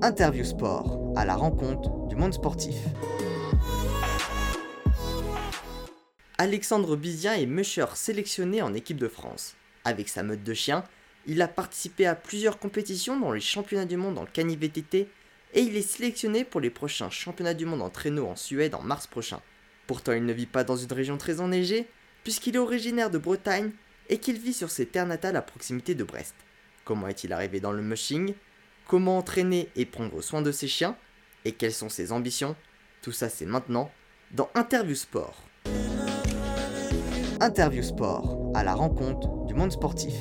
Interview Sport, à la rencontre du monde sportif. Alexandre Bizien est musher sélectionné en équipe de France. Avec sa meute de chiens, il a participé à plusieurs compétitions dans les championnats du monde en cani-VTT et il est sélectionné pour les prochains championnats du monde en traîneau en Suède en mars prochain. Pourtant, il ne vit pas dans une région très enneigée, puisqu'il est originaire de Bretagne et qu'il vit sur ses terres natales à proximité de Brest. Comment est-il arrivé dans le mushing? Comment entraîner et prendre soin de ses chiens Et quelles sont ses ambitions Tout ça, c'est maintenant dans Interview Sport. Interview Sport, à la rencontre du monde sportif.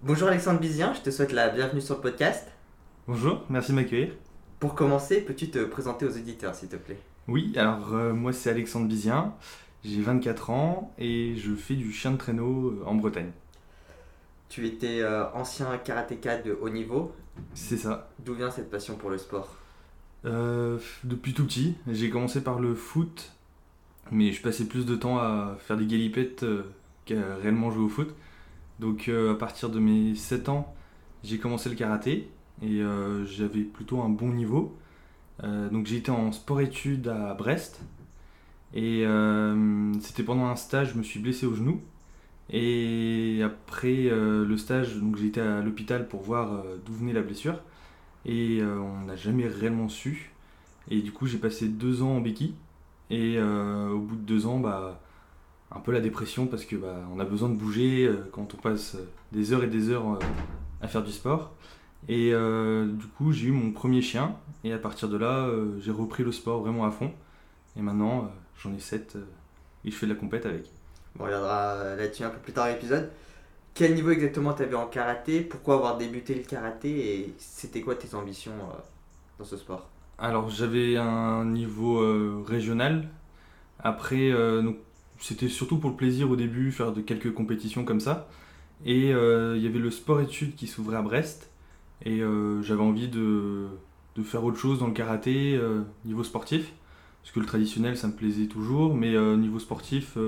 Bonjour Alexandre Bizien, je te souhaite la bienvenue sur le podcast. Bonjour, merci de m'accueillir. Pour commencer, peux-tu te présenter aux éditeurs s'il te plaît? Oui, alors euh, moi c'est Alexandre Bizien, j'ai 24 ans et je fais du chien de traîneau euh, en Bretagne. Tu étais euh, ancien karatéka de haut niveau. C'est ça. D'où vient cette passion pour le sport? Depuis tout petit, j'ai commencé par le foot, mais je passais plus de temps à faire des galipettes qu'à réellement jouer au foot. Donc à partir de mes 7 ans, j'ai commencé le karaté et euh, j'avais plutôt un bon niveau. Euh, donc j'ai été en sport-études à Brest et euh, c'était pendant un stage, je me suis blessé au genou. Et après le stage, donc été à l'hôpital pour voir d'où venait la blessure. Et on n'a jamais réellement su. Et du coup, j'ai passé deux ans en béquille. Et au bout de deux ans, bah, un peu la dépression parce que bah, on a besoin de bouger quand on passe des heures et des heures à faire du sport. Et euh, du coup, j'ai eu mon premier chien. Et à partir de là, euh, j'ai repris le sport vraiment à fond. Et maintenant, euh, j'en ai 7 et je fais de la compète avec. On reviendra là-dessus un peu plus tard dans l'épisode. Quel niveau exactement tu avais en karaté? Pourquoi avoir débuté le karaté? Et c'était quoi tes ambitions dans ce sport? Alors, j'avais un niveau régional. Après, c'était surtout pour le plaisir au début, faire de quelques compétitions comme ça. Et il y avait le sport-études qui s'ouvrait à Brest. Et euh, j'avais envie de, de, faire autre chose dans le karaté euh, niveau sportif. Parce que le traditionnel, ça me plaisait toujours. Mais euh, niveau sportif,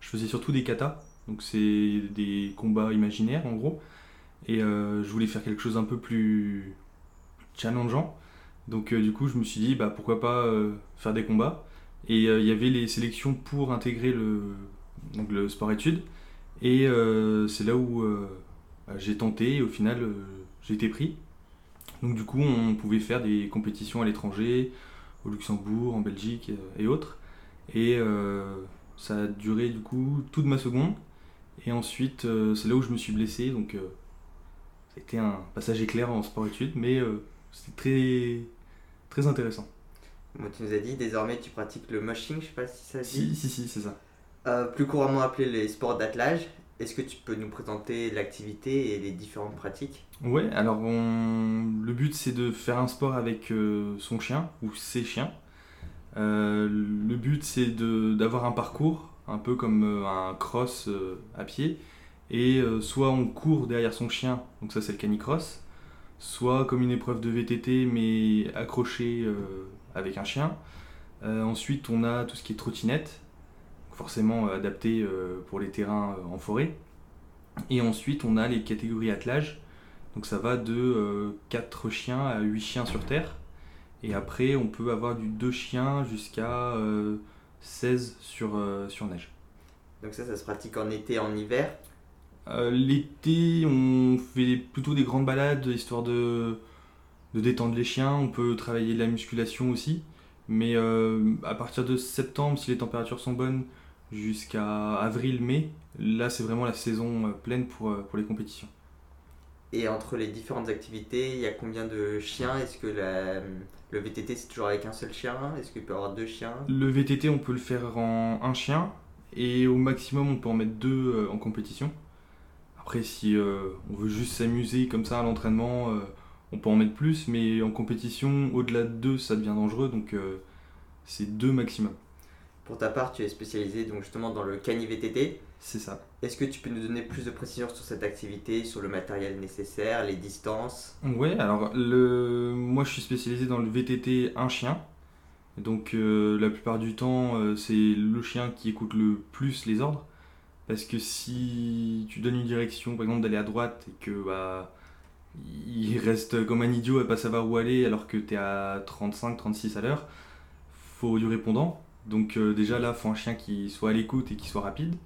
je faisais surtout des katas. Donc c'est des combats imaginaires en gros. Et je voulais faire quelque chose un peu plus challengeant. Donc du coup, je me suis dit, bah, pourquoi pas faire des combats. Et il y avait les sélections pour intégrer le, donc, le sport-études. Et c'est là où j'ai tenté. Et au final, j'ai été pris. Donc du coup, on pouvait faire des compétitions à l'étranger, au Luxembourg, en Belgique euh, et autres. Et euh, ça a duré du coup toute ma seconde. Et ensuite, euh, c'est là où je me suis blessé. Donc c'était un passage éclair en sport-études, mais c'était très, très intéressant. Moi, tu nous as dit, désormais tu pratiques le mushing, je sais pas si ça dit. Si, si, si, c'est ça. plus couramment appelé les sports d'attelage. Est-ce que tu peux nous présenter l'activité et les différentes pratiques? Ouais, alors le but c'est de faire un sport avec euh, son chien ou ses chiens. Euh, le but c'est d'avoir un parcours, un peu comme euh, un cross à pied. Et soit on court derrière son chien, donc ça c'est le canicross, soit comme une épreuve de VTT mais accroché avec un chien. ensuite on a tout ce qui est trottinette, forcément euh, adapté euh, pour les terrains euh, en forêt. Et ensuite, on a les catégories attelage. Donc ça va de 4 chiens à 8 chiens sur terre. Et après, on peut avoir du 2 chiens jusqu'à 16 sur, sur neige. Donc ça, ça se pratique en été, en hiver? L'été, on fait plutôt des grandes balades, histoire de, de détendre les chiens. On peut travailler la musculation aussi. Mais à partir de septembre, si les températures sont bonnes, jusqu'à avril-mai. Là, c'est vraiment la saison euh, pleine pour, euh, pour les compétitions. Et entre les différentes activités, il y a combien de chiens? Est-ce que le VTT c'est toujours avec un seul chien? Est-ce qu'il peut y avoir deux chiens? Le VTT on peut le faire en un chien et au maximum on peut en mettre deux euh, en compétition. Après si on veut juste s'amuser comme ça à l'entraînement, on peut en mettre plus, mais en compétition au-delà de deux ça devient dangereux donc c'est deux maximum. Pour ta part, tu es spécialisé donc justement dans le cani VTT. C'est ça. Est-ce que tu peux nous donner plus de précisions sur cette activité, sur le matériel nécessaire, les distances? Oui, alors le... moi je suis spécialisé dans le VTT un chien. Donc euh, la plupart du temps, euh, c'est le chien qui écoute le plus les ordres. Parce que si tu donnes une direction, par exemple d'aller à droite, et que bah, il reste comme un idiot à pas savoir où aller alors que tu es à 35-36 à l'heure. faut du répondant. Donc déjà là, faut un chien qui soit à l'écoute et qui soit rapide.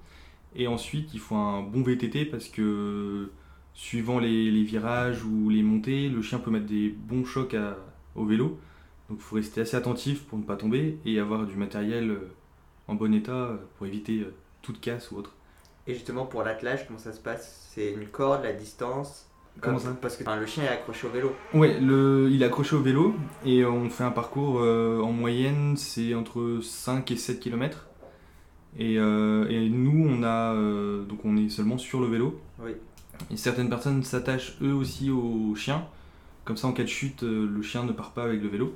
Et ensuite, il faut un bon VTT parce que suivant les, virages ou les montées, le chien peut mettre des bons chocs au vélo. Donc il faut rester assez attentif pour ne pas tomber et avoir du matériel euh, en bon état euh, pour éviter euh, toute casse ou autre. Et justement pour l'attelage, comment ça se passe? C'est une corde, la distance? Comment ça? Parce que le chien est accroché au vélo. Ouais, le, il est accroché au vélo et on fait un parcours en moyenne, c'est entre 5 et 7 km. Et, et nous, on a donc on est seulement sur le vélo. Oui. Et certaines personnes s'attachent eux aussi au chien. Comme ça, en cas de chute, euh, le chien ne part pas avec le vélo.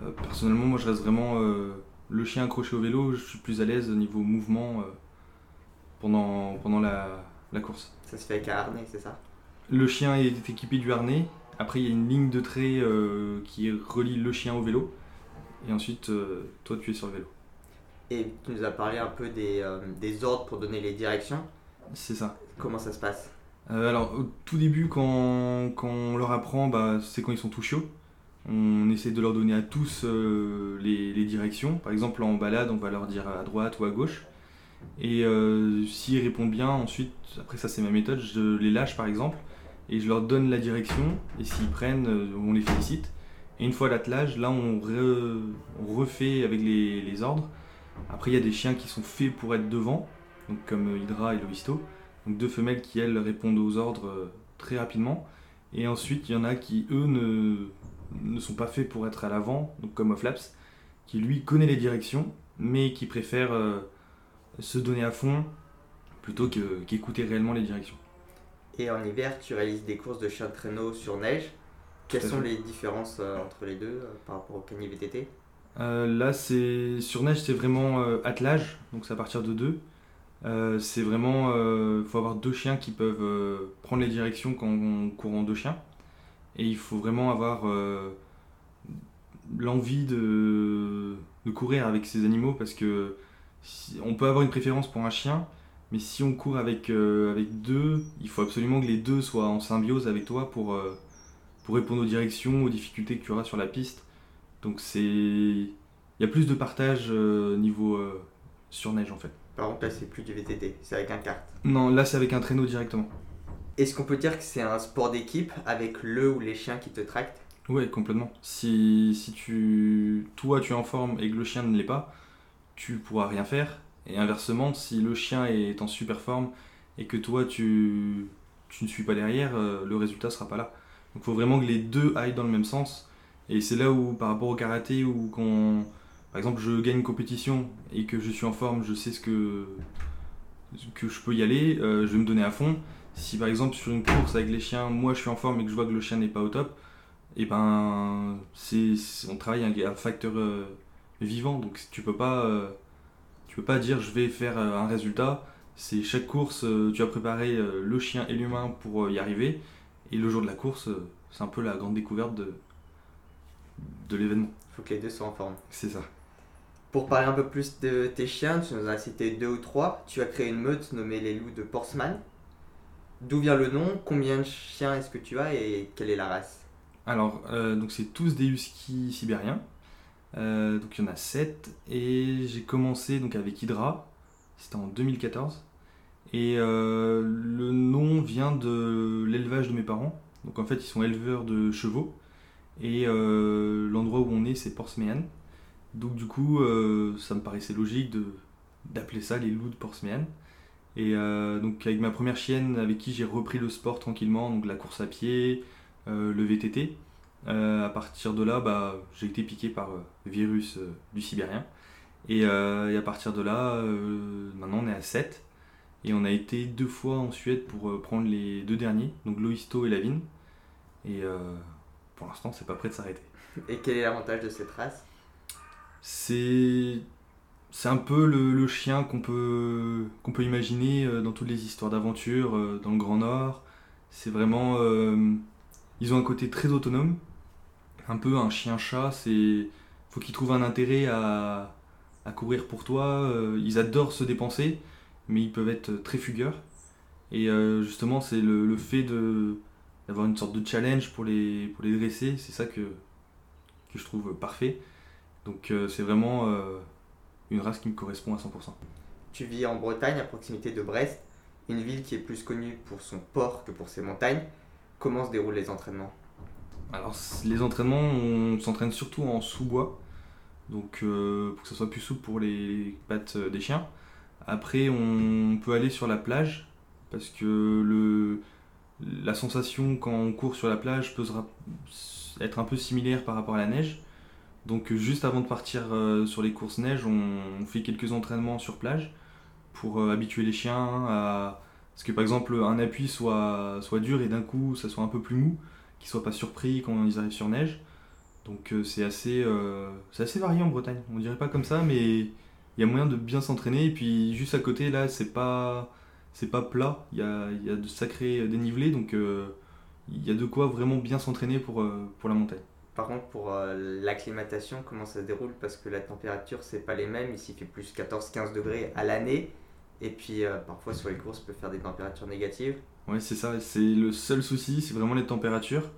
Euh, personnellement, moi, je reste vraiment euh, le chien accroché au vélo. Je suis plus à l'aise au niveau mouvement pendant, pendant la, la, course. Ça se fait avec un harnais, c'est ça? Le chien est équipé du harnais. Après, il y a une ligne de trait qui relie le chien au vélo. Et ensuite, toi, tu es sur le vélo. Et tu nous as parlé un peu des, des ordres pour donner les directions. C'est ça. Comment ça se passe? Euh, alors, au tout début, quand, on leur apprend, bah, c'est quand ils sont tout chiots. On essaie de leur donner à tous euh, les, directions. Par exemple, en balade, on va leur dire à droite ou à gauche. Et euh, s'ils répondent bien, ensuite, après ça c'est ma méthode, je les lâche par exemple et je leur donne la direction. Et s'ils prennent, on les félicite. Et une fois l'attelage, là on, refait avec les, les ordres. Après, il y a des chiens qui sont faits pour être devant, donc comme Hydra et Loisto donc deux femelles qui, elles, répondent aux ordres euh, très rapidement. Et ensuite, il y en a qui, eux, ne, ne sont pas faits pour être à l'avant, donc comme Offlaps, qui lui connaît les directions, mais qui préfère euh, se donner à fond plutôt qu'écouter réellement les directions. Et en hiver, tu réalises des courses de chien de traîneau sur neige. Quelles sont les différences euh, entre les deux par rapport au cani VTT Là, c'est sur neige, c'est vraiment attelage, donc c'est à partir de 2. Euh, c'est vraiment, il euh, faut avoir deux chiens qui peuvent euh, prendre les directions quand on court en deux chiens. Et il faut vraiment avoir l'envie de, de, courir avec ces animaux parce que on peut avoir une préférence pour un chien, mais si on court avec, avec deux, il faut absolument que les deux soient en symbiose avec toi pour, pour répondre aux directions, aux difficultés que tu auras sur la piste. Donc c'est, il y a plus de partage niveau sur neige en fait. Par contre, là, c'est plus du VTT, c'est avec un kart. Non, là, c'est avec un traîneau directement. Est-ce qu'on peut dire que c'est un sport d'équipe avec le ou les chiens qui te tractent? Oui, complètement. Si, si tu, toi, tu es en forme et que le chien ne l'est pas, tu pourras rien faire. Et inversement, si le chien est en super forme et que toi, tu, tu ne suis pas derrière, euh, le résultat sera pas là. Donc, il faut vraiment que les deux aillent dans le même sens. Et c'est là où, par rapport au karaté, où qu'on par exemple, je gagne une compétition et que je suis en forme, je sais ce que, que je peux y aller, euh, je vais me donner à fond. Si par exemple sur une course avec les chiens, moi je suis en forme et que je vois que le chien n'est pas au top, et eh ben on travaille un, un facteur euh, vivant, donc tu peux pas euh, tu peux pas dire je vais faire un résultat. C'est chaque course, tu as préparé le chien et l'humain pour y arriver, et le jour de la course, c'est un peu la grande découverte de, de l'événement. Il faut que les deux soient en forme. C'est ça. Pour parler un peu plus de tes chiens, tu nous as cité deux ou trois. Tu as créé une meute nommée les loups de Portsman. D'où vient le nom? Combien de chiens est-ce que tu as et quelle est la race? Alors, euh, donc c'est tous des huskies sibériens. Euh, donc il y en a sept. Et j'ai commencé donc avec Hydra. C'était en 2014. Et euh, le nom vient de l'élevage de mes parents. Donc en fait, ils sont éleveurs de chevaux. Et l'endroit où on est, c'est Portsmean. Donc du coup, euh, ça me paraissait logique de, d'appeler ça les loups de Portsmouth. Et euh, donc avec ma première chienne avec qui j'ai repris le sport tranquillement, donc la course à pied, euh, le VTT. à partir de là, bah, j'ai été piqué par virus du Sibérien. Et, à partir de là, maintenant on est à 7. Et on a été deux fois en Suède pour prendre les deux derniers, donc Loisto et Lavine. Et pour l'instant, c'est pas prêt de s'arrêter. Et quel est l'avantage de cette race c'est c'est un peu le, chien qu'on peut, qu'on peut imaginer euh, dans toutes les histoires d'aventure euh, dans le Grand Nord. C'est vraiment. Euh, ils ont un côté très autonome, un peu un chien-chat. C'est faut qu'ils trouvent un intérêt à, à courir pour toi. ils adorent se dépenser, mais ils peuvent être très fugueurs. Et justement, c'est le, le, fait de d'avoir une sorte de challenge pour les, pour les dresser. C'est ça que, que je trouve parfait. Donc c'est vraiment une race qui me correspond à 100%. Tu vis en Bretagne, à proximité de Brest, une ville qui est plus connue pour son port que pour ses montagnes. Comment se déroulent les entraînements? Alors, les entraînements, on s'entraîne surtout en sous-bois, donc euh, pour que ça soit plus souple pour les pattes des chiens. Après, on peut aller sur la plage, parce que le, la sensation quand on court sur la plage peut être un peu similaire par rapport à la neige. Donc juste avant de partir euh, sur les courses neige, on, fait quelques entraînements sur plage pour euh, habituer les chiens à ce que par exemple un appui soit, dur et d'un coup ça soit un peu plus mou, qu'ils soient pas surpris quand ils arrivent sur neige. Donc euh, c'est assez, assez varié en Bretagne. On dirait pas comme ça, mais il y a moyen de bien s'entraîner. Et puis juste à côté là, c'est pas c'est pas plat, il y a, y a, de sacrés dénivelés, donc il y a de quoi vraiment bien s'entraîner pour, pour la montagne. Par contre, pour euh, l'acclimatation, comment ça se déroule? Parce que la température, c'est pas les mêmes. Ici, il fait plus 14-15 degrés à l'année. Et puis, euh, parfois, sur les courses, peut faire des températures négatives. Ouais, c'est ça. C'est le seul souci, c'est vraiment les températures.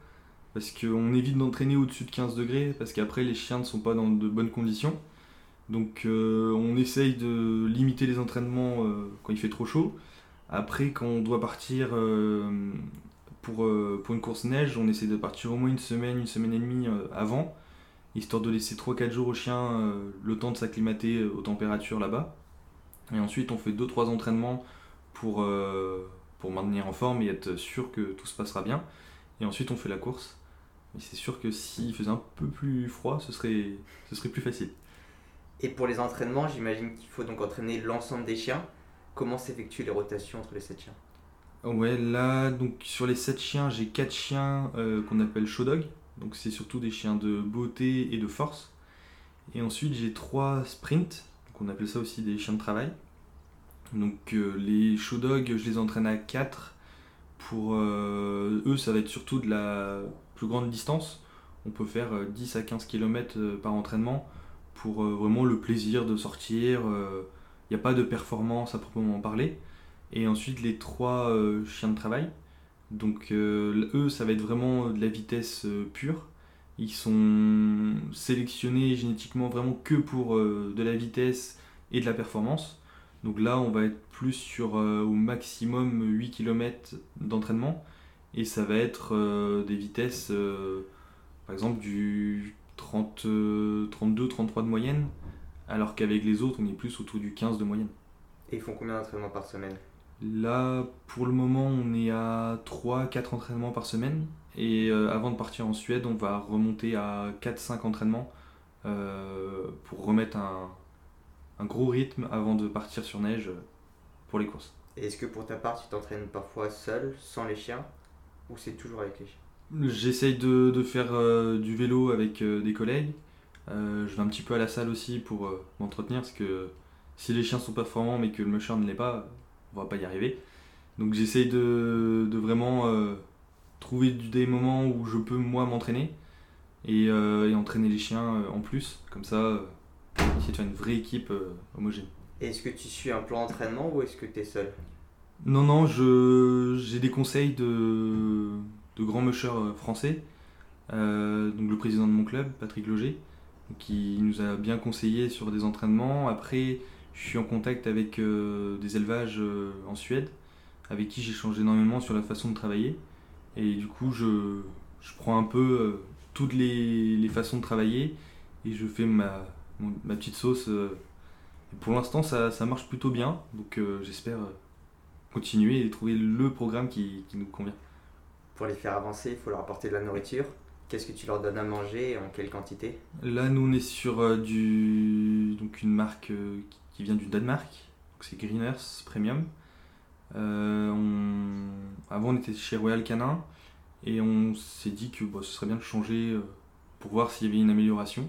Parce qu'on évite d'entraîner au-dessus de 15 degrés. Parce qu'après, les chiens ne sont pas dans de bonnes conditions. Donc, euh, on essaye de limiter les entraînements quand il fait trop chaud. Après, quand on doit partir pour, euh, pour une course neige, on essaie de partir au moins une semaine, une semaine et demie euh, avant, histoire de laisser 3-4 jours au chien euh, le temps de s'acclimater aux températures là-bas. Et ensuite, on fait 2-3 entraînements pour, maintenir en forme et être sûr que tout se passera bien. Et ensuite, on fait la course. Mais c'est sûr que s'il faisait un peu plus froid, ce serait plus facile. Et pour les entraînements, j'imagine qu'il faut donc entraîner l'ensemble des chiens. Comment s'effectuent les rotations entre les 7 chiens? Ouais, là, donc sur les 7 chiens, j'ai 4 chiens euh, qu'on appelle show dog. Donc c'est surtout des chiens de beauté et de force. Et ensuite, j'ai 3 sprints. Donc on appelle ça aussi des chiens de travail. Donc euh, les show dogs, je les entraîne à 4. Pour euh, eux, ça va être surtout de la plus grande distance. On peut faire 10 à 15 km par entraînement pour vraiment le plaisir de sortir. N'y a pas de performance à proprement parler et ensuite les trois euh, chiens de travail. Donc euh, eux, ça va être vraiment de la vitesse euh, pure. Ils sont sélectionnés génétiquement vraiment que pour de la vitesse et de la performance. Donc là, on va être plus sur au maximum 8 km d'entraînement. Et ça va être des vitesses, par exemple, du 32-33 de moyenne. Alors qu'avec les autres, on est plus autour du 15 de moyenne. Et ils font combien d'entraînements par semaine? Là, pour le moment, on est à 3-4 entraînements par semaine. Et euh, avant de partir en Suède, on va remonter à 4-5 entraînements euh, pour remettre un, gros rythme avant de partir sur neige pour les courses. Est-ce que pour ta part, tu t'entraînes parfois seul, sans les chiens, ou c'est toujours avec les chiens? J'essaye de, faire euh, du vélo avec des collègues. Je vais un petit peu à la salle aussi pour m'entretenir, parce que si les chiens sont performants mais que le musher ne l'est pas, on va pas y arriver. Donc j'essaye de, vraiment euh, trouver des moments où je peux moi m'entraîner et, euh, entraîner les chiens euh, en plus. Comme ça, essayer de faire une vraie équipe homogène. Est-ce que tu suis un plan d'entraînement ou est-ce que tu es seul? Non, non, j'ai des conseils de, de grands mushers français. donc le président de mon club, Patrick Loger, qui nous a bien conseillé sur des entraînements. Après, je suis en contact avec euh, des élevages euh, en Suède, avec qui j'ai changé énormément sur la façon de travailler. Et du coup, je, je prends un peu euh, toutes les, les, façons de travailler et je fais ma, ma petite sauce. Pour l'instant, ça, ça, marche plutôt bien, donc j'espère continuer et trouver le programme qui, qui nous convient. Pour les faire avancer, il faut leur apporter de la nourriture. Qu'est-ce que tu leur donnes à manger et en quelle quantité? Là, nous, on est sur du, donc une marque qui vient du Danemark. C'est Greeners Premium. Euh, avant, on était chez Royal Canin et on s'est dit que bah, ce serait bien de changer euh, pour voir s'il y avait une amélioration.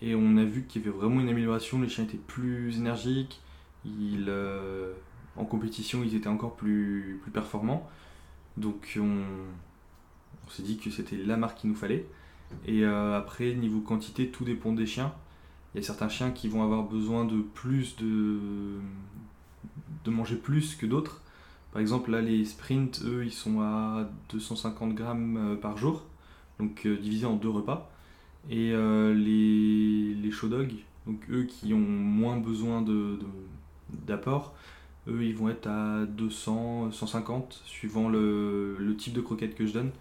Et on a vu qu'il y avait vraiment une amélioration. Les chiens étaient plus énergiques. Euh, en compétition, ils étaient encore plus, plus performants. Donc on, on s'est dit que c'était la marque qu'il nous fallait. Et après, niveau quantité, tout dépend des chiens. Il y a certains chiens qui vont avoir besoin de plus de, de manger plus que d'autres. Par exemple, là, les sprints, eux, ils sont à 250 grammes par jour, donc divisé en deux repas. Et les, les show dogs, donc eux qui ont moins besoin d'apport, de, eux, ils vont être à 200, 150, suivant le, le type de croquettes que je donne.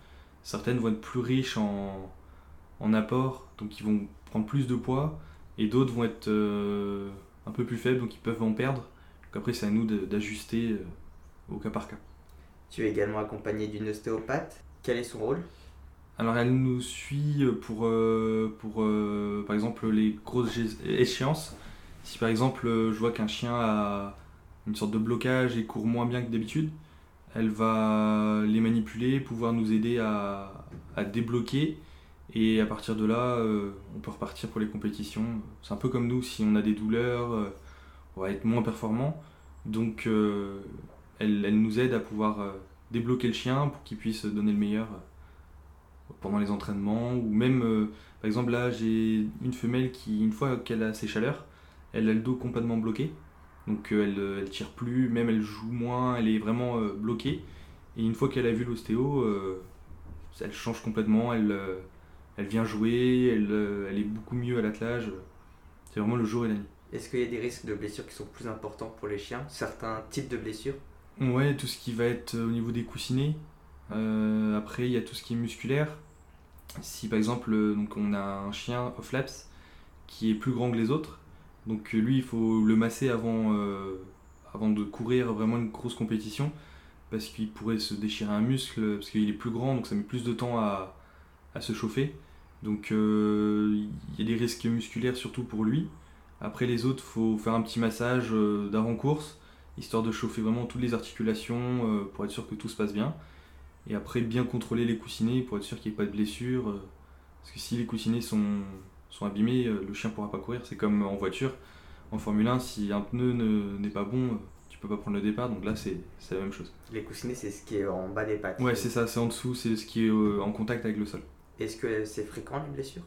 Certaines vont être plus riches en, en apport, donc ils vont prendre plus de poids, et d'autres vont être euh, un peu plus faibles, donc ils peuvent en perdre. Donc après, c'est à nous d'ajuster euh, au cas par cas. Tu es également accompagné d'une ostéopathe. Quel est son rôle? Alors, elle nous suit pour, euh, pour par exemple, les grosses échéances. Si par exemple, je vois qu'un chien a une sorte de blocage et court moins bien que d'habitude, elle va les manipuler, pouvoir nous aider à, débloquer et à partir de là, euh, on peut repartir pour les compétitions. C'est un peu comme nous, si on a des douleurs, euh, on va être moins performant. Donc euh, elle, elle, nous aide à pouvoir débloquer le chien pour qu'il puisse donner le meilleur pendant les entraînements. Ou même, par exemple, là, j'ai une femelle qui, une fois qu'elle a ses chaleurs, elle a le dos complètement bloqué. Donc elle, elle tire plus, même elle joue moins, elle est vraiment bloquée. Et une fois qu'elle a vu l'ostéo, elle change complètement, elle elle vient jouer, elle, euh, elle est beaucoup mieux à l'attelage. C'est vraiment le jour et la nuit. Est-ce qu'il y a des risques de blessures qui sont plus importants pour les chiens? Certains types de blessures? Ouais, tout ce qui va être euh, au niveau des coussinets. Euh, après, il y a tout ce qui est musculaire. Si par exemple, donc on a un chien off-laps qui est plus grand que les autres, donc lui, il faut le masser avant, avant de courir vraiment une grosse compétition parce qu'il pourrait se déchirer un muscle, parce qu'il est plus grand, donc ça met plus de temps à, se chauffer. Donc euh, il y a des risques musculaires surtout pour lui. Après les autres, faut faire un petit massage euh, d'avant-course, histoire de chauffer vraiment toutes les articulations euh, pour être sûr que tout se passe bien. Et après bien contrôler les coussinets pour être sûr qu'il n'y ait pas de blessure. parce que si les coussinets sont, sont abîmés, le chien ne pourra pas courir. C'est comme en voiture. En Formule 1, si un pneu n'est pas bon, tu peux pas prendre le départ. Donc là, c'est la même chose. Les coussinets, c'est ce qui est en bas des pattes. Ouais, c'est ça, c'est en dessous, c'est ce qui est en contact avec le sol. Est-ce que c'est fréquent les blessures?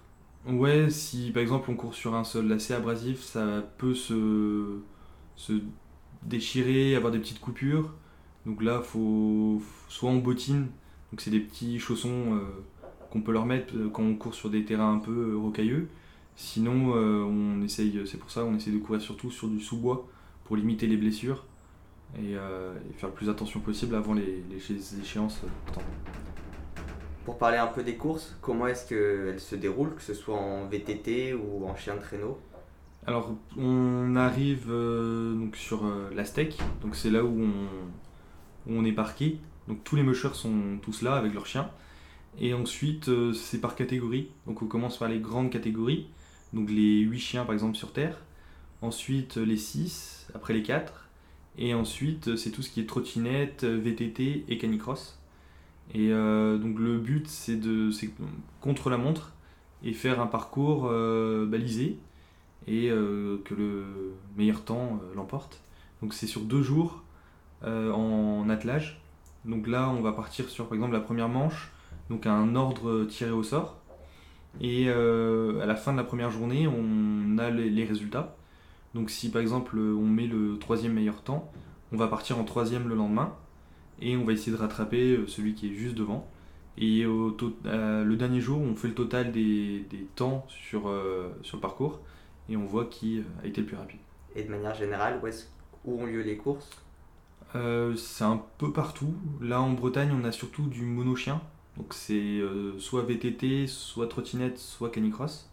Ouais, si par exemple on court sur un sol assez abrasif, ça peut se, se déchirer, avoir des petites coupures. Donc là, faut soit on bottine, donc c'est des petits chaussons euh, qu'on peut leur mettre euh, quand on court sur des terrains un peu euh, rocailleux. Sinon, on essaye, c'est pour ça, on essaye de courir surtout sur du sous-bois pour limiter les blessures et, faire le plus attention possible avant les, les échéances. Pour parler un peu des courses, comment est-ce qu'elles se déroulent, que ce soit en VTT ou en chien de traîneau? Alors, on arrive euh, donc sur euh, la steak, donc c'est là où on, est parqué. Donc tous les mushers sont tous là avec leurs chiens. Et ensuite, euh, c'est par catégorie. Donc on commence par les grandes catégories, donc les 8 chiens par exemple sur Terre. Ensuite, les 6, après les 4. Et ensuite, c'est tout ce qui est trottinette, VTT et canicross. Et euh, donc le but c'est de contre la montre et faire un parcours euh, balisé et euh, que le meilleur temps l'emporte. Donc c'est sur deux jours en attelage. Donc là on va partir sur par exemple la première manche, donc un ordre tiré au sort. Et à la fin de la première journée on a les résultats. Donc si par exemple on met le troisième meilleur temps, on va partir en troisième le lendemain et on va essayer de rattraper euh, celui qui est juste devant. Et au euh, le dernier jour, on fait le total des, des temps sur, euh, sur le parcours et on voit qui a été le plus rapide. Et de manière générale, où, est où ont lieu les courses? C'est un peu partout. Là en Bretagne, on a surtout du mono-chien. Donc c'est soit VTT, soit trottinette, soit canicross.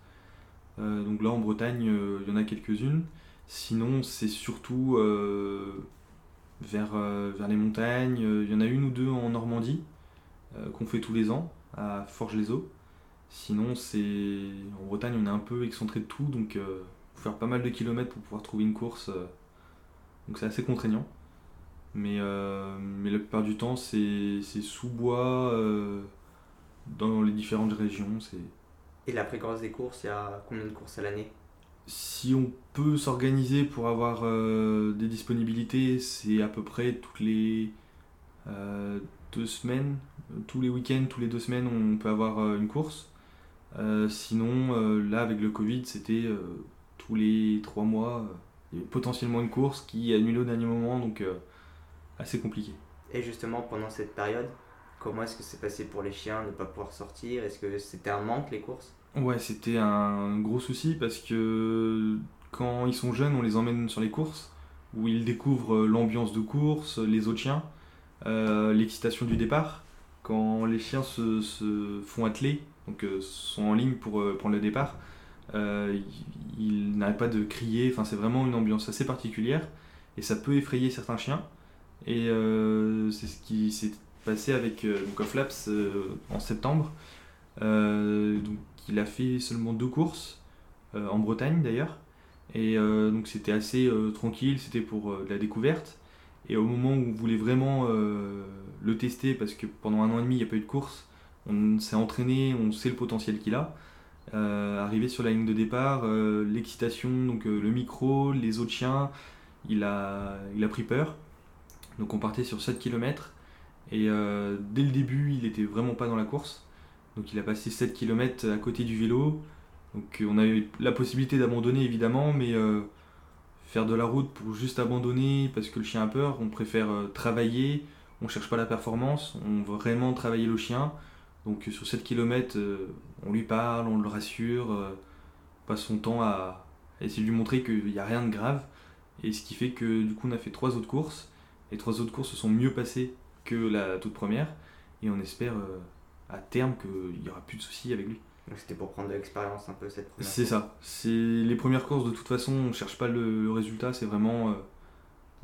donc là en Bretagne, il y en a quelques-unes. Sinon, c'est surtout vers, euh, les montagnes. Il y en a une ou deux en Normandie euh, qu'on fait tous les ans à Forges-les-Eaux. Sinon, c'est en Bretagne, on est un peu excentré de tout, donc euh, faut faire pas mal de kilomètres pour pouvoir trouver une course. donc c'est assez contraignant. Mais, mais la plupart du temps, c'est sous bois dans les différentes régions. Et la fréquence des courses, il y a combien de courses à l'année? Si on peut s'organiser pour avoir euh, des disponibilités, c'est à peu près toutes les euh, deux semaines, tous les week-ends, tous les deux semaines, on peut avoir euh, une course. sinon, là, avec le Covid, c'était tous les trois mois, il y avait potentiellement une course qui est annulée au dernier moment, donc assez compliqué. Et justement, pendant cette période, comment est-ce que c'est passé pour les chiens, ne pas pouvoir sortir? Est-ce que c'était un manque les courses? Ouais, c'était un gros souci parce que quand ils sont jeunes, on les emmène sur les courses où ils découvrent l'ambiance de course, les autres chiens, euh, l'excitation du départ. Quand les chiens se, se font atteler, donc euh, sont en ligne pour euh, prendre le départ, ils, n'arrêtent pas de crier. Enfin, c'est vraiment une ambiance assez particulière et ça peut effrayer certains chiens. Et c'est ce qui s'est passé avec donc, Flaps en septembre. donc, il a fait seulement deux courses en Bretagne d'ailleurs. Et donc c'était assez tranquille, c'était pour la découverte. Et au moment où on voulait vraiment euh, le tester, parce que pendant un an et demi, il n'y a pas eu de course, on s'est entraîné, on sait le potentiel qu'il a. Euh, arrivé sur la ligne de départ, euh, l'excitation, donc le micro, les autres chiens, il a, il a pris peur. Donc on partait sur 7 km. Et dès le début, il n'était vraiment pas dans la course. Donc il a passé 7 km à côté du vélo. Donc on a eu la possibilité d'abandonner évidemment, mais faire de la route pour juste abandonner parce que le chien a peur, on préfère euh, travailler, on cherche pas la performance, on veut vraiment travailler le chien. Donc sur 7 km, euh, on lui parle, on le rassure, euh, passe son temps à, essayer de lui montrer qu'il n'y a rien de grave. Et ce qui fait que du coup on a fait trois autres courses. Les trois autres courses se sont mieux passées que la toute première. Et on espère à terme qu'il n'y aura plus de soucis avec lui. C'était pour prendre de l'expérience un peu cette première C'est ça. C'est les premières courses de toute façon, on cherche pas le, résultat, c'est vraiment euh,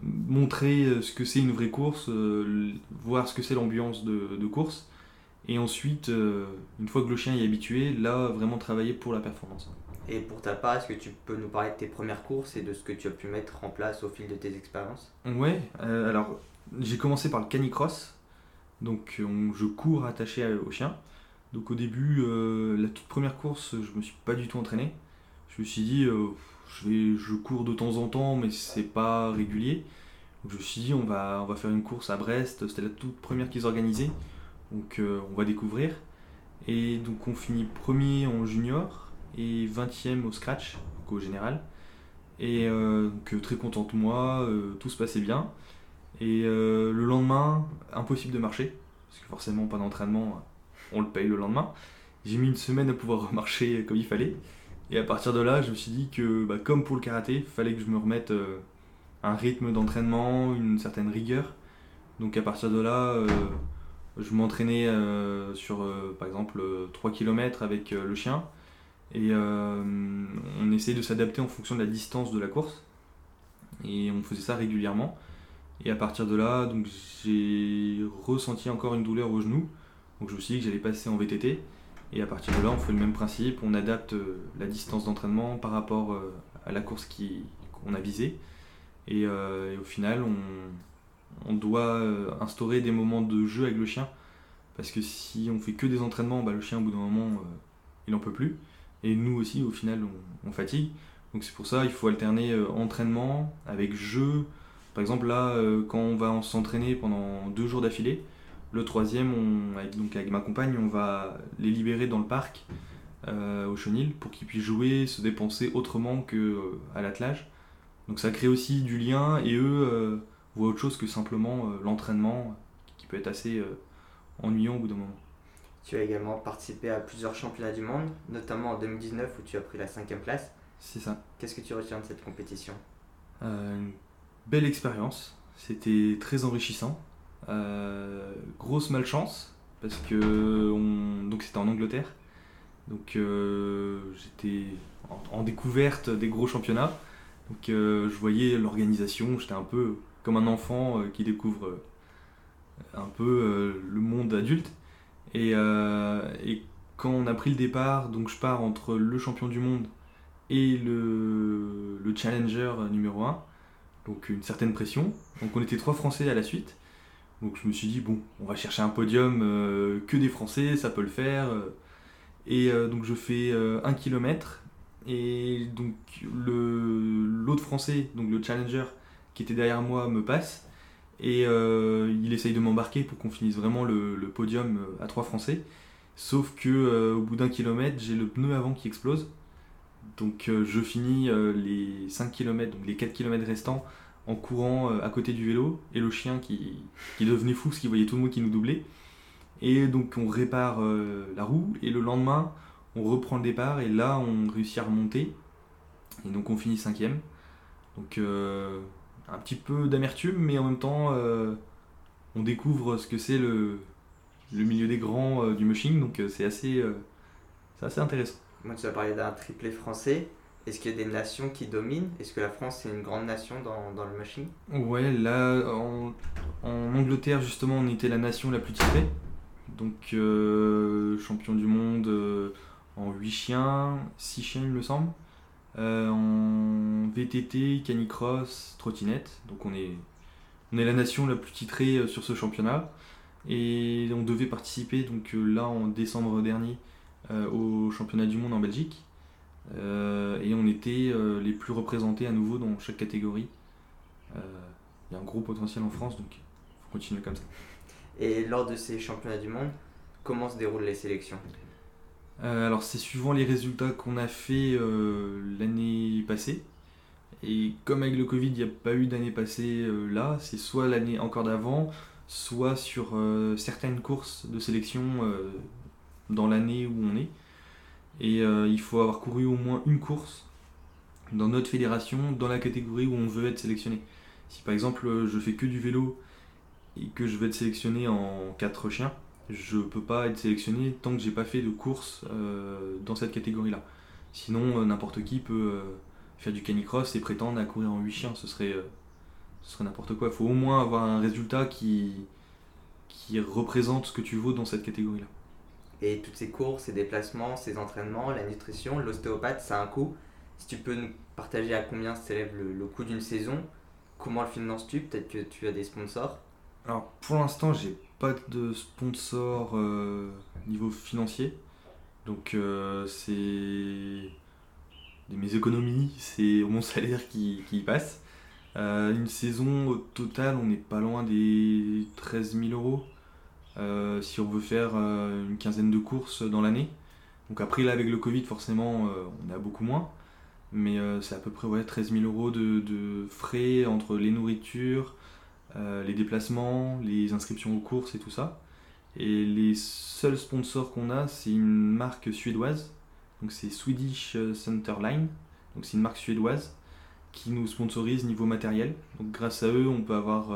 montrer euh, ce que c'est une vraie course, euh, voir ce que c'est l'ambiance de, course, et ensuite, une fois que le chien y est habitué, là vraiment travailler pour la performance. Et pour ta part, est-ce que tu peux nous parler de tes premières courses et de ce que tu as pu mettre en place au fil de tes expériences? Ouais, alors j'ai commencé par le canicross, donc je cours attaché au chien. Donc au début, euh, la toute première course, je me suis pas du tout entraîné. Je me suis dit, euh, je, vais, je cours de temps en temps, mais c'est pas régulier. Donc je me suis dit, on va, on va faire une course à Brest. C'était la toute première qu'ils organisaient. Donc euh, on va découvrir. Et donc on finit premier en junior et 20e au scratch, au général. Et donc très content de moi, tout se passait bien. Et le lendemain, impossible de marcher, parce que forcément pas d'entraînement on le paye le lendemain. J'ai mis une semaine à pouvoir marcher comme il fallait. Et à partir de là, je me suis dit que, bah, comme pour le karaté, il fallait que je me remette euh, un rythme d'entraînement, une certaine rigueur. Donc à partir de là, euh, je m'entraînais euh, sur, par exemple, 3 km avec le chien. Et on essayait de s'adapter en fonction de la distance de la course. Et on faisait ça régulièrement. Et à partir de là, donc j'ai ressenti encore une douleur au genou. Donc je me suis dit que j'allais passer en VTT. Et à partir de là, on fait le même principe, on adapte euh, la distance d'entraînement par rapport euh, à la course qu'on a visée. Euh, et, au final, on, doit instaurer des moments de jeu avec le chien. Parce que si on fait que des entraînements, bah, le chien au bout d'un moment, il n'en peut plus. Et nous aussi, au final, on, fatigue. Donc c'est pour ça, il faut alterner entraînement avec jeu. Par exemple, là, quand on va s'entraîner pendant deux jours d'affilée, le troisième, avec, donc avec ma compagne, on va les libérer dans le parc euh, au chenil pour qu'ils puissent jouer, se dépenser autrement qu'à euh, l'attelage. Donc ça crée aussi du lien et eux euh, voient autre chose que simplement l'entraînement qui peut être assez ennuyant au bout d'un moment. Tu as également participé à plusieurs championnats du monde, notamment en 2019 où tu as pris la cinquième place. C'est ça. Qu'est-ce que tu retiens de cette compétition? Une belle expérience, c'était très enrichissant. Euh, grosse malchance, parce que donc c'était en Angleterre. Donc euh, j'étais en, découverte des gros championnats. Donc euh, je voyais l'organisation, j'étais un peu comme un enfant qui découvre un peu le monde adulte. Et, et, quand on a pris le départ, donc je pars entre le champion du monde et le, le challenger numéro 1. Donc une certaine pression. Donc on était trois Français à la suite. Donc je me suis dit, bon, on va chercher un podium euh, que des Français, ça peut le faire. Et euh, donc je fais euh, un kilomètre. Et donc l'autre Français, donc le challenger qui était derrière moi, me passe. Et il essaye de m'embarquer pour qu'on finisse vraiment le, podium à trois Français. Sauf que au bout d'un kilomètre, j'ai le pneu avant qui explose. Donc je finis les 5 km, donc les 4 km restants en courant à côté du vélo et le chien qui, qui devenait fou parce qu'il voyait tout le monde qui nous doublait. Et donc on répare la roue et le lendemain on reprend le départ et là on réussit à remonter. Et donc on finit cinquième. Donc un petit peu d'amertume mais en même temps on découvre ce que c'est le, le milieu des grands du mushing donc c'est assez, c'est assez intéressant. Moi, tu as parlé d'un triplé français. Est-ce qu'il y a des nations qui dominent? Est-ce que la France est une grande nation dans, dans le machine Ouais, là, en, en, Angleterre, justement, on était la nation la plus titrée. Donc, euh, champion du monde euh, en 8 chiens, 6 chiens, il me semble. Euh, en VTT, canicross, trottinette. Donc, on est, la nation la plus titrée sur ce championnat. Et on devait participer, donc là, en décembre dernier, euh, au championnat du monde en Belgique. Euh, et on était euh, les plus représentés à nouveau dans chaque catégorie. Il y a un gros potentiel en France, donc il faut continuer comme ça. Et lors de ces championnats du monde, comment se déroulent les sélections? Alors c'est suivant les résultats qu'on a fait l'année passée. Et comme avec le Covid, il n'y a pas eu d'année passée là, c'est soit l'année encore d'avant, soit sur certaines courses de sélection dans l'année où on est. Et euh, il faut avoir couru au moins une course dans notre fédération, dans la catégorie où on veut être sélectionné. Si par exemple euh, je fais que du vélo et que je veux être sélectionné en 4 chiens, je peux pas être sélectionné tant que j'ai pas fait de course euh, dans cette catégorie-là. Sinon, n'importe qui peut faire du canicross et prétendre à courir en 8 chiens, ce serait, ce serait n'importe quoi. Il faut au moins avoir un résultat qui, qui représente ce que tu vaux dans cette catégorie-là. Et toutes ces courses, ces déplacements, ces entraînements, la nutrition, l'ostéopathe, ça a un coût. Si tu peux nous partager à combien s'élève le, le coût d'une saison, comment le finances-tu? Peut-être que tu as des sponsors Alors pour l'instant, j'ai pas de sponsor euh, niveau financier. Donc euh, c'est mes économies, c'est mon salaire qui, passe. Euh, une saison au total, on n'est pas loin des 13 000 euros. Si on veut faire une quinzaine de courses dans l'année. Donc après là avec le Covid forcément on a beaucoup moins. Mais c'est à peu près ouais, 13 000 euros de, frais entre les nourritures, les déplacements, les inscriptions aux courses et tout ça. Et les seuls sponsors qu'on a, c'est une marque suédoise. Donc c'est Swedish Center Line. Donc c'est une marque suédoise qui nous sponsorise niveau matériel. Donc grâce à eux, on peut avoir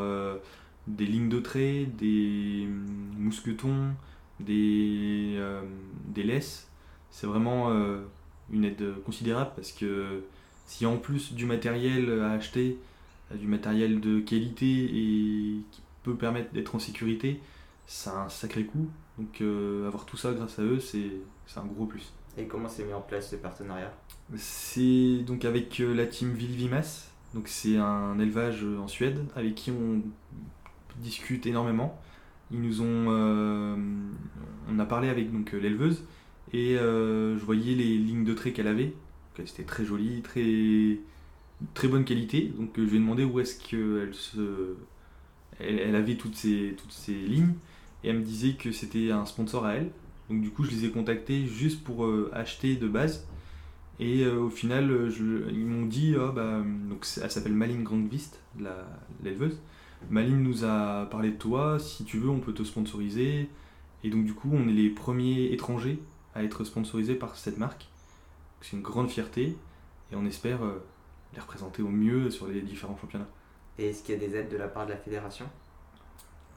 des lignes de trait, des hum, mousquetons, des, euh, des laisses. C'est vraiment euh, une aide considérable parce que si en plus du matériel à acheter, du matériel de qualité et qui peut permettre d'être en sécurité, c'est un sacré coût. Donc euh, avoir tout ça grâce à eux, c'est un gros plus. Et comment s'est mis en place ce partenariat C'est donc avec la team Vilvimas. Donc c'est un élevage en Suède avec qui on discutent énormément. Ils nous ont, euh, on a parlé avec donc l'éleveuse et euh, je voyais les lignes de trait qu'elle avait. C'était très joli, très très bonne qualité. Donc je lui ai demandé où est-ce qu'elle se, elle, avait toutes ces toutes lignes et elle me disait que c'était un sponsor à elle. Donc du coup je les ai contactés juste pour euh, acheter de base. Et au final, je, ils m'ont dit, oh, bah, donc elle s'appelle Maline Grandvist, l'éleveuse. Maline nous a parlé de toi, si tu veux on peut te sponsoriser. Et donc du coup on est les premiers étrangers à être sponsorisés par cette marque. C'est une grande fierté et on espère euh, les représenter au mieux sur les différents championnats. Et est-ce qu'il y a des aides de la part de la fédération?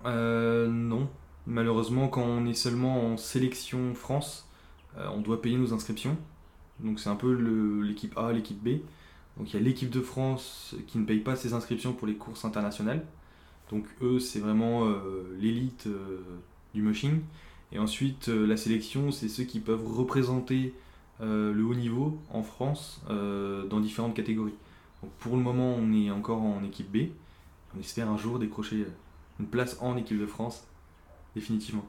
Euh, Non. Malheureusement quand on est seulement en sélection France, euh, on doit payer nos inscriptions. Donc c'est un peu l'équipe A, l'équipe B. Donc il y a l'équipe de France qui ne paye pas ses inscriptions pour les courses internationales. Donc eux, c'est vraiment euh, l'élite du mushing. Et ensuite, la sélection, c'est ceux qui peuvent représenter le haut niveau en France dans différentes catégories. Donc pour le moment, on est encore en équipe B. On espère un jour décrocher une place en équipe de France, définitivement.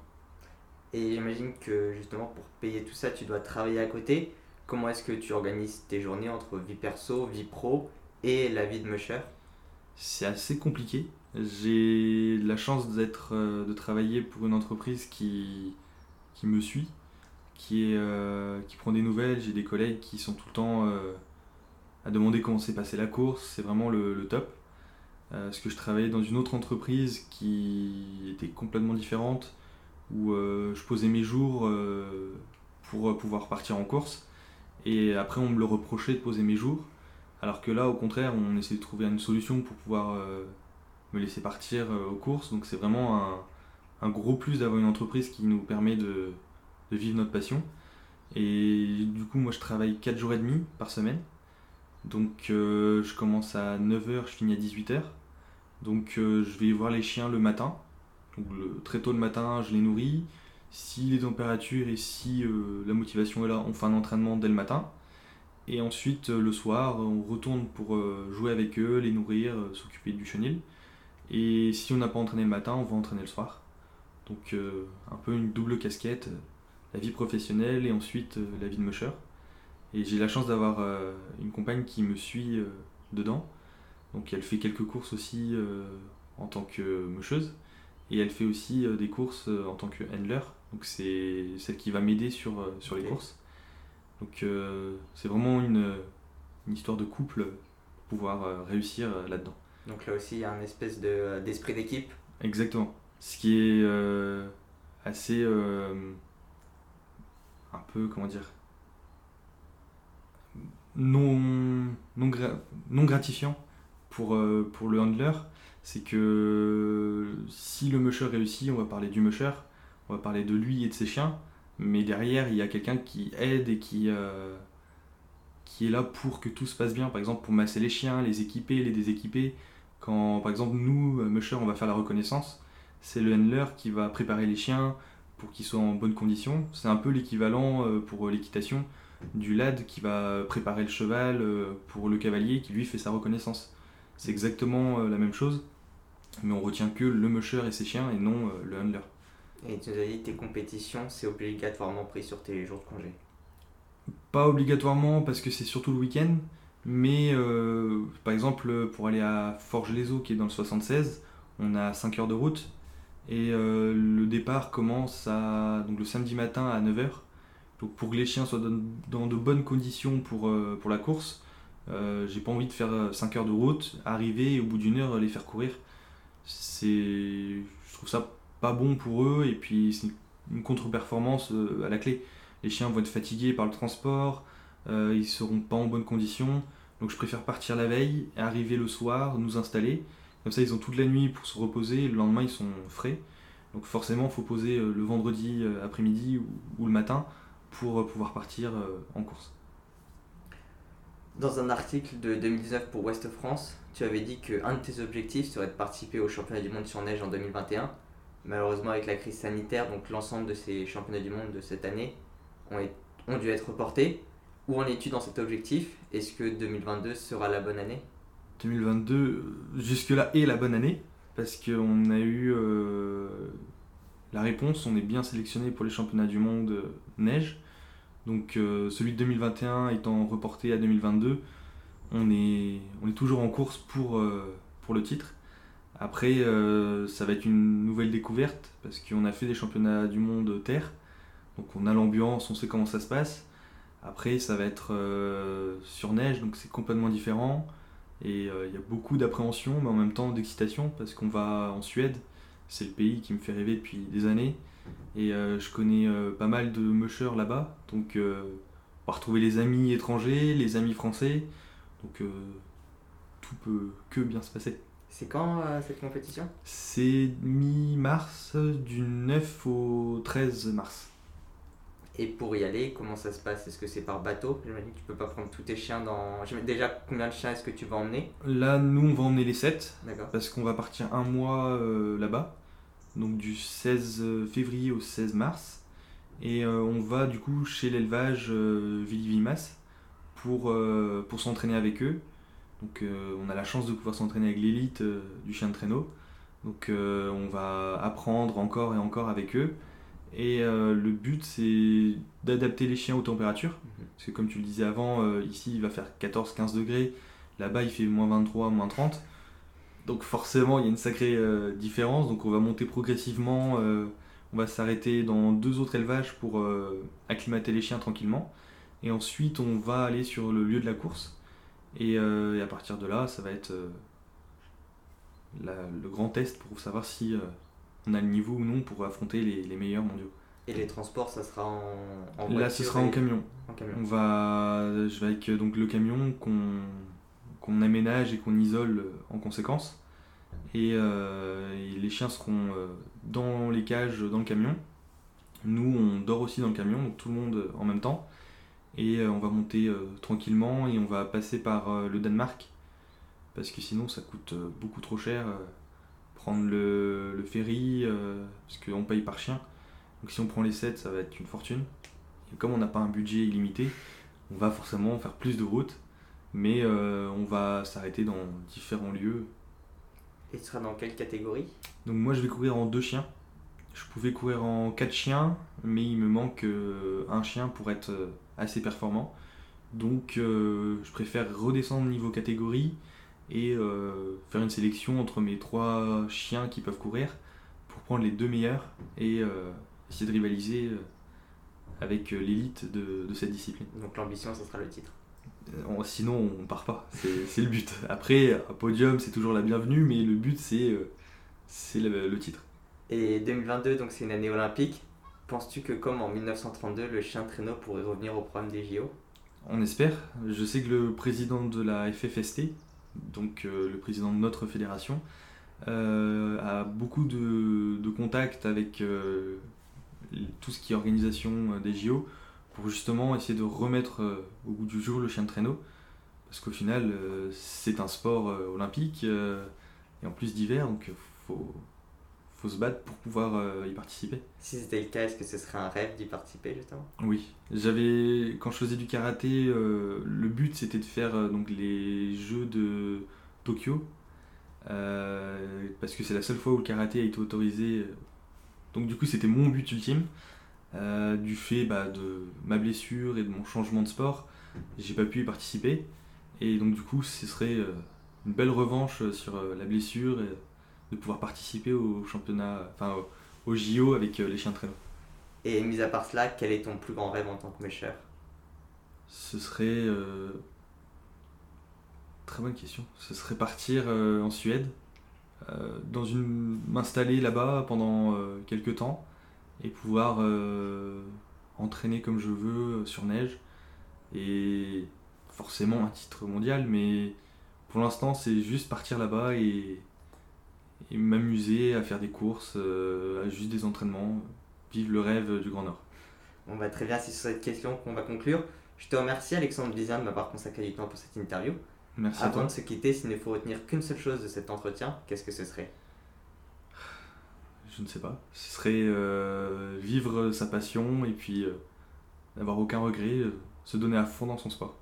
Et j'imagine que justement pour payer tout ça, tu dois travailler à côté. Comment est-ce que tu organises tes journées entre vie perso, vie pro et la vie de musher? C'est assez compliqué j'ai la chance d'être, euh, de travailler pour une entreprise qui, qui me suit, qui, est, euh, qui prend des nouvelles. J'ai des collègues qui sont tout le temps euh, à demander comment s'est passée la course. C'est vraiment le, top. parce que je travaillais dans une autre entreprise qui était complètement différente, où je posais mes jours pour pouvoir partir en course. Et après, on me le reprochait de poser mes jours. Alors que là, au contraire, on essaie de trouver une solution pour pouvoir me laisser partir aux courses. Donc c'est vraiment un gros plus d'avoir une entreprise qui nous permet de, vivre notre passion. Et du coup, moi, je travaille 4 jours et demi par semaine. Donc, euh, je commence à 9h, je finis à 18h. Donc, euh, je vais voir les chiens le matin. Donc, très tôt le matin, je les nourris. Si les températures et si euh, la motivation est là, on fait un entraînement dès le matin. Et ensuite, le soir, on retourne pour jouer avec eux, les nourrir, s'occuper du chenil. Et si on n'a pas entraîné le matin, on va entraîner le soir. Donc un peu une double casquette, la vie professionnelle et ensuite euh, la vie de musher. Et j'ai la chance d'avoir une compagne qui me suit dedans. Donc elle fait quelques courses aussi en tant que musheuse. Et elle fait aussi des courses en tant que handler. Donc c'est celle qui va m'aider sur, sur les courses. Donc c'est vraiment une, histoire de couple pour pouvoir réussir là-dedans. Donc là aussi il y a un espèce d'esprit d'équipe. Exactement. Ce qui est euh, assez. Euh, un peu, comment dire. Non, non, gratifiant pour, euh, pour le handler, c'est que si le musher réussit, on va parler du musher, on va parler de lui et de ses chiens, mais derrière, il y a quelqu'un qui aide et qui, qui est là pour que tout se passe bien. Par exemple, pour masser les chiens, les équiper, les déséquiper. Quand, par exemple, nous, musher, on va faire la reconnaissance, c'est le handler qui va préparer les chiens pour qu'ils soient en bonne condition. C'est un peu l'équivalent euh, pour l'équitation du lad qui va préparer le cheval euh, pour le cavalier qui lui fait sa reconnaissance. C'est exactement euh, la même chose, mais on retient que le musher et ses chiens et non le handler. Et tu nous as dit tes compétitions, c'est obligatoirement pris sur tes jours de congé Pas obligatoirement parce que c'est surtout le week-end, mais par exemple pour aller à Forges-les-Eaux qui est dans le 76, on a 5 heures de route et euh, le départ commence à, donc le samedi matin à 9h. Donc pour que les chiens soient dans, de bonnes conditions pour, euh, pour la course, euh, j'ai pas envie de faire 5 heures de route, arriver et au bout d'une heure les faire courir. C'est, je trouve ça pas bon pour eux et puis c'est une contre-performance à la clé. Les chiens vont être fatigués par le transport, ils seront pas en bonne condition. Donc je préfère partir la veille, arriver le soir, nous installer comme ça, ils ont toute la nuit pour se reposer, le lendemain, ils sont frais. Donc forcément, il faut poser euh, le vendredi euh, après-midi ou, le matin pour euh, pouvoir partir en course. Dans un article de 2019 pour Ouest France, tu avais dit qu'un de tes objectifs serait de participer au championnat du monde sur neige en 2021. Malheureusement, avec la crise sanitaire, donc l'ensemble de ces championnats du monde de cette année ont, ont dû être reportés. Où en es-tu dans cet objectif? Est-ce que 2022 sera la bonne année? 2022, jusque-là, est la bonne année, parce qu'on a eu euh, la réponse, on est bien sélectionné pour les championnats du monde euh, neige. Donc euh, celui de 2021 étant reporté à 2022, on est, on est toujours en course pour, pour le titre. Après, ça va être une nouvelle découverte, parce qu'on a fait des championnats du monde terre, donc on a l'ambiance, on sait comment ça se passe. Après, ça va être sur neige, donc c'est complètement différent. Et euh, il y a beaucoup d'appréhension, mais en même temps d'excitation, parce qu'on va en Suède. C'est le pays qui me fait rêver depuis des années. Et euh, je connais euh, pas mal de mushers là-bas. Donc on va retrouver les amis étrangers, les amis français. Donc tout peut que bien se passer. C'est quand cette compétition? C'est mi-mars, du 9 au 13 mars. Et pour y aller, comment ça se passe? Est-ce que c'est par bateau? J'imagine que tu peux pas prendre tous tes chiens dans. Déjà, combien de chiens est-ce que tu vas emmener? Là, nous, on va emmener les 7. Parce qu'on va partir un mois euh, là-bas. Donc du 16 euh, février au 16 mars. Et euh, on va du coup chez l'élevage euh, Vimas pour, pour s'entraîner avec eux. Donc on a la chance de pouvoir s'entraîner avec l'élite du chien de traîneau. Donc on va apprendre encore et encore avec eux. Et euh, le but, c'est d'adapter les chiens aux températures. Mhm. Parce que comme tu le disais avant, euh, ici, il va faire 14-15 degrés. Là-bas, il fait moins 23, moins 30. Donc forcément, il y a une sacrée euh, différence. Donc on va monter progressivement. on va s'arrêter dans deux autres élevages pour acclimater les chiens tranquillement. Et ensuite, on va aller sur le lieu de la course. Et, et à partir de là, ça va être le grand test pour savoir si on a le niveau ou non pour affronter les, meilleurs mondiaux. Et les transports, ça sera en, en Là, ce sera en, camion. en, camion. On va, je vais avec donc le camion qu'on qu'on aménage et qu'on isole en conséquence. Et, les chiens seront dans les cages dans le camion. Nous, on dort aussi dans le camion, donc tout le monde en même temps. Et on va monter tranquillement et on va passer par le Danemark parce que sinon ça coûte euh, beaucoup trop cher. Euh, prendre le, ferry, euh, parce qu'on paye par chien. Donc si on prend les 7, ça va être une fortune. Et comme on n'a pas un budget illimité, on va forcément faire plus de routes, mais on va s'arrêter dans différents lieux. Et tu seras dans quelle catégorie? Donc moi je vais courir en deux chiens. Je pouvais courir en quatre chiens, mais il me manque un chien pour être assez performant. Donc je préfère redescendre niveau catégorie et euh, faire une sélection entre mes trois chiens qui peuvent courir pour prendre les deux meilleurs et euh, essayer de rivaliser euh, avec l'élite de, cette discipline. Donc l'ambition, ce sera le titre. sinon, on part pas. C'est le but. Après, un podium, c'est toujours la bienvenue, mais le but, c'est c'est le, titre. Et 2022, donc c'est une année olympique. Penses-tu que comme en 1932, le chien traîneau pourrait revenir au programme des JO On espère. Je sais que le président de la FFST, donc euh, le président de notre fédération, euh, a beaucoup de, contacts avec euh, tout ce qui est organisation des JO pour justement essayer de remettre au bout du jour le chien de traîneau. Parce qu'au final, c'est un sport olympique et en plus d'hiver, donc faut, faut se battre pour pouvoir euh, y participer. Si c'était le cas, est-ce que ce serait un rêve d'y participer justement? Oui, j'avais quand je faisais du karaté, euh, le but c'était de faire euh, donc les Jeux de Tokyo parce que c'est la seule fois où le karaté a été autorisé. Donc du coup c'était mon but ultime. du fait bah, de ma blessure et de mon changement de sport, j'ai pas pu y participer et donc du coup ce serait une belle revanche sur la blessure. Et, de pouvoir participer au championnat, enfin au, JO avec euh, les chiens de traîneau. Et mis à part cela, quel est ton plus grand rêve en tant que mècheur Ce serait. Euh, très bonne question. Ce serait partir euh, en Suède, dans une m'installer là-bas pendant quelques temps et pouvoir entraîner comme je veux sur neige. Et forcément un titre mondial, mais pour l'instant c'est juste partir là-bas et et m'amuser à faire des courses, euh, à juste des entraînements, vivre le rêve du Grand Nord. On va très bien, c'est sur cette question qu'on va conclure. Je te remercie Alexandre Blizien de m'avoir consacré du temps pour cette interview. Merci Avant à toi. de se quitter, s'il ne faut retenir qu'une seule chose de cet entretien, qu'est-ce que ce serait? Je ne sais pas. Ce serait euh, vivre sa passion et puis euh, n'avoir aucun regret, se donner à fond dans son sport.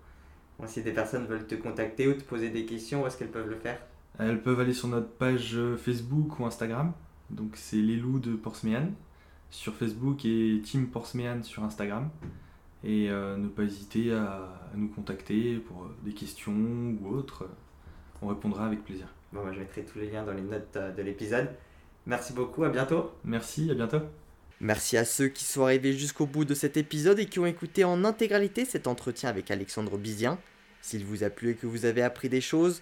si des personnes veulent te contacter ou te poser des questions, où est-ce qu'elles peuvent le faire? Elles peuvent aller sur notre page Facebook ou Instagram. Donc c'est les loups de Portsmean sur Facebook et Team Portsmean sur Instagram. Et euh, ne pas hésiter à, nous contacter pour euh, des questions ou autres. On répondra avec plaisir. Bon, moi, je mettrai tous les liens dans les notes euh, de l'épisode. Merci beaucoup, à bientôt. Merci, à bientôt. Merci à ceux qui sont arrivés jusqu'au bout de cet épisode et qui ont écouté en intégralité cet entretien avec Alexandre Bizien. S'il vous a plu et que vous avez appris des choses,